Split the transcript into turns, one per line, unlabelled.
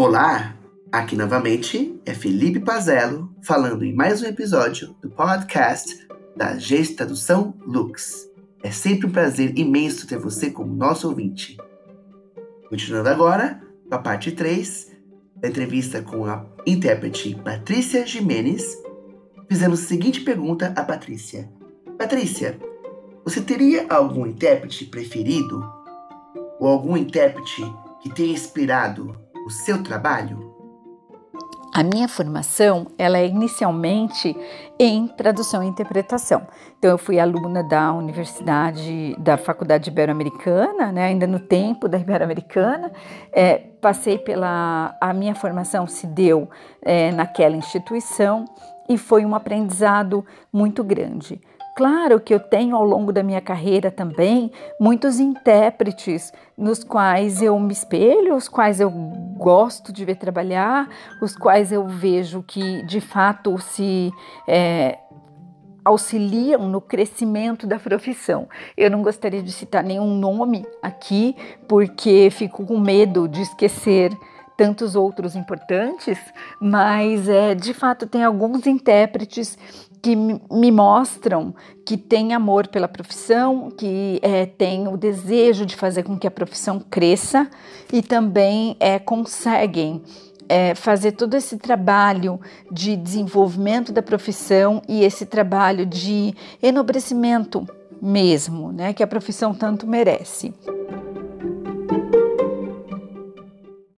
Olá, aqui novamente é Felipe Pazello falando em mais um episódio do podcast da Geis Tradução Lux. É sempre um prazer imenso ter você como nosso ouvinte. Continuando agora com a parte 3 da entrevista com a intérprete Patrícia Jimenez, fizemos a seguinte pergunta a Patrícia: Patrícia, você teria algum intérprete preferido? Ou algum intérprete que tenha inspirado o seu trabalho?
A minha formação, ela é inicialmente em tradução e interpretação. Então, eu fui aluna da Universidade, da Faculdade Ibero-Americana, né, ainda no tempo da Ibero-Americana. É, passei pela. A minha formação se deu é, naquela instituição e foi um aprendizado muito grande. Claro que eu tenho ao longo da minha carreira também muitos intérpretes nos quais eu me espelho, os quais eu gosto de ver trabalhar, os quais eu vejo que de fato se é, auxiliam no crescimento da profissão. Eu não gostaria de citar nenhum nome aqui, porque fico com medo de esquecer tantos outros importantes, mas é, de fato tem alguns intérpretes que me mostram que tem amor pela profissão, que é, tem o desejo de fazer com que a profissão cresça e também é, conseguem é, fazer todo esse trabalho de desenvolvimento da profissão e esse trabalho de enobrecimento mesmo, né, que a profissão tanto merece.